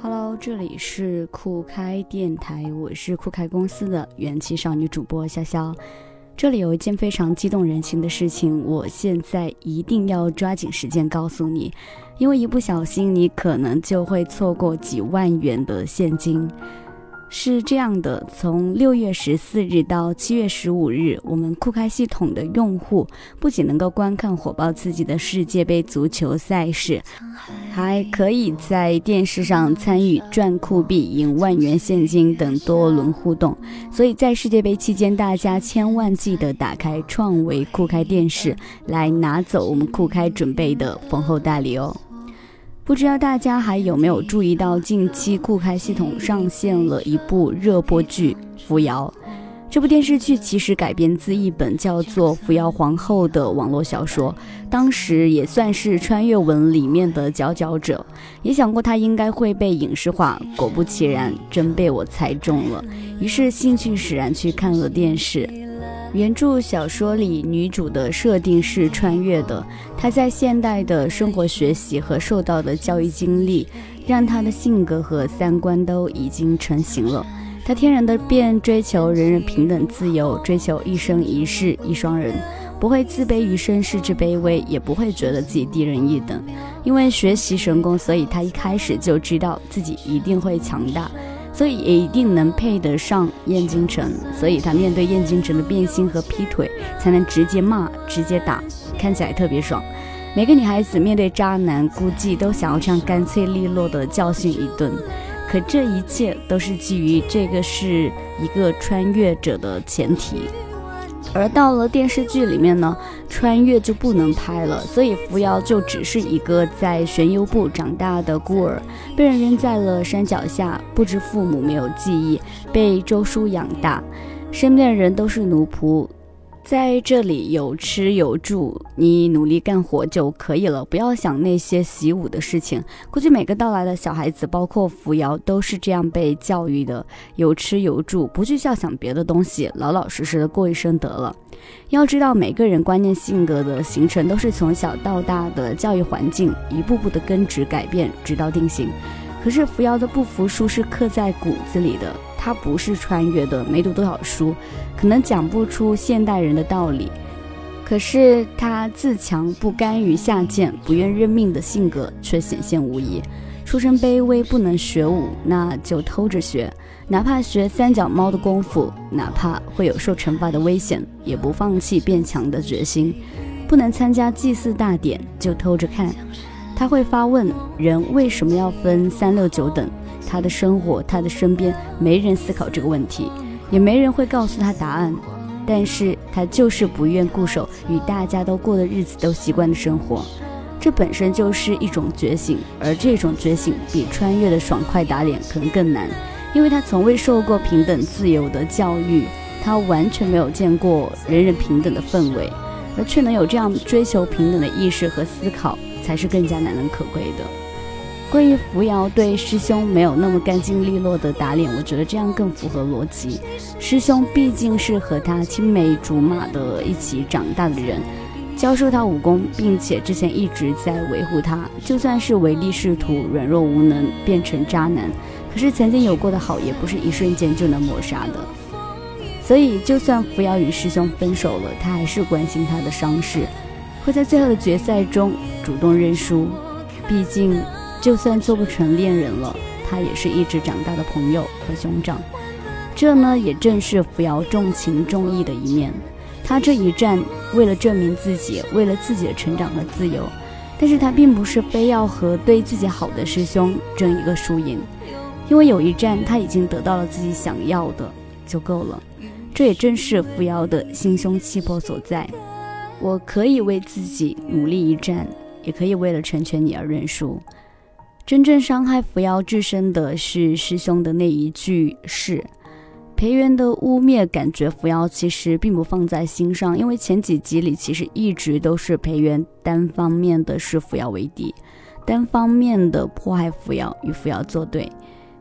Hello，这里是酷开电台，我是酷开公司的元气少女主播潇潇。这里有一件非常激动人心的事情，我现在一定要抓紧时间告诉你，因为一不小心你可能就会错过几万元的现金。是这样的，从六月十四日到七月十五日，我们酷开系统的用户不仅能够观看火爆刺激的世界杯足球赛事，还可以在电视上参与赚酷币、赢万元现金等多轮互动。所以在世界杯期间，大家千万记得打开创维酷开电视，来拿走我们酷开准备的丰厚大礼哦。不知道大家还有没有注意到，近期酷开系统上线了一部热播剧《扶摇》。这部电视剧其实改编自一本叫做《扶摇皇后》的网络小说，当时也算是穿越文里面的佼佼者。也想过它应该会被影视化，果不其然，真被我猜中了。于是兴趣使然去看了电视。原著小说里，女主的设定是穿越的。她在现代的生活、学习和受到的教育经历，让她的性格和三观都已经成型了。她天然的便追求人人平等、自由，追求一生一世一双人，不会自卑于身世之卑微，也不会觉得自己低人一等。因为学习神功，所以她一开始就知道自己一定会强大。所以也一定能配得上燕京城，所以他面对燕京城的变心和劈腿，才能直接骂、直接打，看起来特别爽。每个女孩子面对渣男，估计都想要这样干脆利落的教训一顿。可这一切都是基于这个是一个穿越者的前提。而到了电视剧里面呢，穿越就不能拍了，所以扶摇就只是一个在玄幽部长大的孤儿，被人扔在了山脚下，不知父母，没有记忆，被周叔养大，身边的人都是奴仆。在这里有吃有住，你努力干活就可以了，不要想那些习武的事情。估计每个到来的小孩子，包括扶摇，都是这样被教育的：有吃有住，不去笑想别的东西，老老实实的过一生得了。要知道，每个人观念、性格的形成，都是从小到大的教育环境一步步的根植改变，直到定型。可是扶摇的不服输是刻在骨子里的。他不是穿越的，没读多少书，可能讲不出现代人的道理。可是他自强不甘于下贱、不愿认命的性格却显现无疑。出身卑微，不能学武，那就偷着学，哪怕学三脚猫的功夫，哪怕会有受惩罚的危险，也不放弃变强的决心。不能参加祭祀大典，就偷着看。他会发问：人为什么要分三六九等？他的生活，他的身边没人思考这个问题，也没人会告诉他答案。但是他就是不愿固守与大家都过的日子都习惯的生活，这本身就是一种觉醒。而这种觉醒比穿越的爽快打脸可能更难，因为他从未受过平等自由的教育，他完全没有见过人人平等的氛围，而却能有这样追求平等的意识和思考，才是更加难能可贵的。关于扶摇对师兄没有那么干净利落的打脸，我觉得这样更符合逻辑。师兄毕竟是和他青梅竹马的一起长大的人，教授他武功，并且之前一直在维护他。就算是唯利是图、软弱无能，变成渣男，可是曾经有过的好，也不是一瞬间就能抹杀的。所以，就算扶摇与师兄分手了，他还是关心他的伤势，会在最后的决赛中主动认输。毕竟。就算做不成恋人了，他也是一直长大的朋友和兄长。这呢，也正是扶摇重情重义的一面。他这一战，为了证明自己，为了自己的成长和自由。但是他并不是非要和对自己好的师兄争一个输赢，因为有一战他已经得到了自己想要的就够了。这也正是扶摇的心胸气魄所在。我可以为自己努力一战，也可以为了成全你而认输。真正伤害扶摇至深的是师兄的那一句“是”，裴元的污蔑，感觉扶摇其实并不放在心上，因为前几集里其实一直都是裴元单方面的视扶摇为敌，单方面的迫害扶摇，与扶摇作对。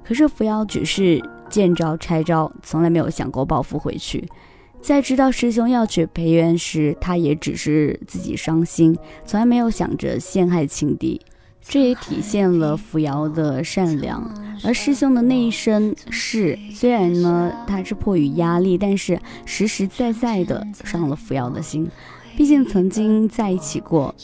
可是扶摇只是见招拆招，从来没有想过报复回去。在知道师兄要娶裴元时，他也只是自己伤心，从来没有想着陷害情敌。这也体现了扶摇的善良，而师兄的那一声是，虽然呢他是迫于压力，但是实实在在的伤了扶摇的心。毕竟曾经在一起过，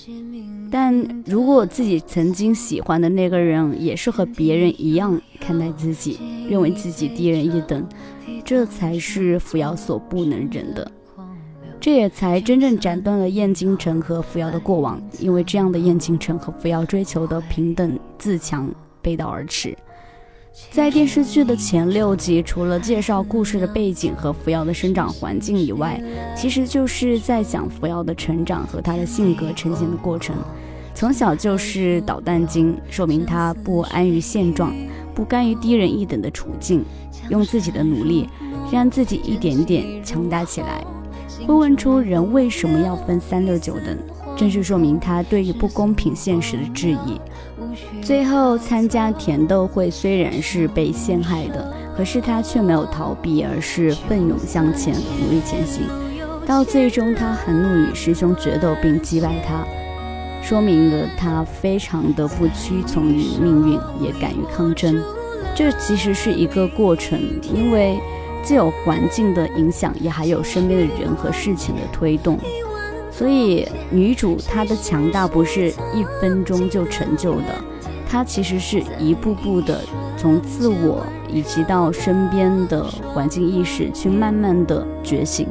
但如果自己曾经喜欢的那个人也是和别人一样看待自己，认为自己低人一等，这才是扶摇所不能忍的。这也才真正斩断了燕京城和扶摇的过往，因为这样的燕京城和扶摇追求的平等自强背道而驰。在电视剧的前六集，除了介绍故事的背景和扶摇的生长环境以外，其实就是在讲扶摇的成长和他的性格呈现的过程。从小就是捣蛋精，说明他不安于现状，不甘于低人一等的处境，用自己的努力让自己一点点强大起来。会问出人为什么要分三六九等，正是说明他对于不公平现实的质疑。最后参加甜豆会虽然是被陷害的，可是他却没有逃避，而是奋勇向前，努力前行。到最终他还怒与师兄决斗并击败他，说明了他非常的不屈从于命运，也敢于抗争。这其实是一个过程，因为。既有环境的影响，也还有身边的人和事情的推动，所以女主她的强大不是一分钟就成就的，她其实是一步步的从自我以及到身边的环境意识去慢慢的觉醒。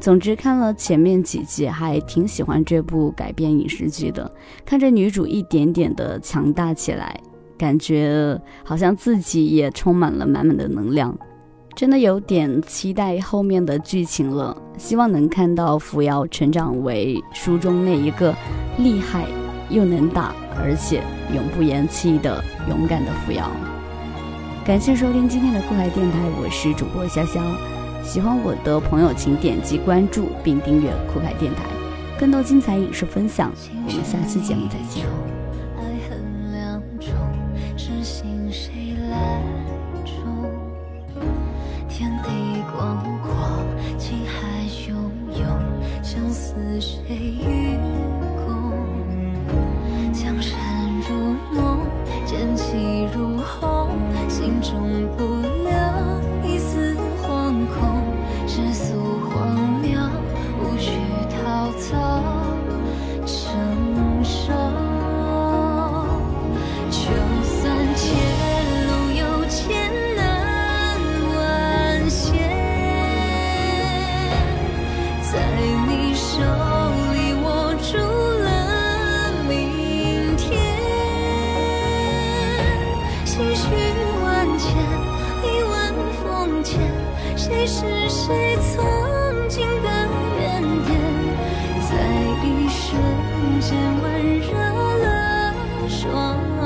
总之，看了前面几集，还挺喜欢这部改编影视剧的，看着女主一点点的强大起来，感觉好像自己也充满了满满的能量。真的有点期待后面的剧情了，希望能看到扶摇成长为书中那一个厉害又能打，而且永不言弃的勇敢的扶摇。感谢收听今天的酷海电台，我是主播潇潇。喜欢我的朋友，请点击关注并订阅酷派电台，更多精彩影视分享。我们下期节目再见。前，谁是谁曾经的原点，在一瞬间温热了双眼。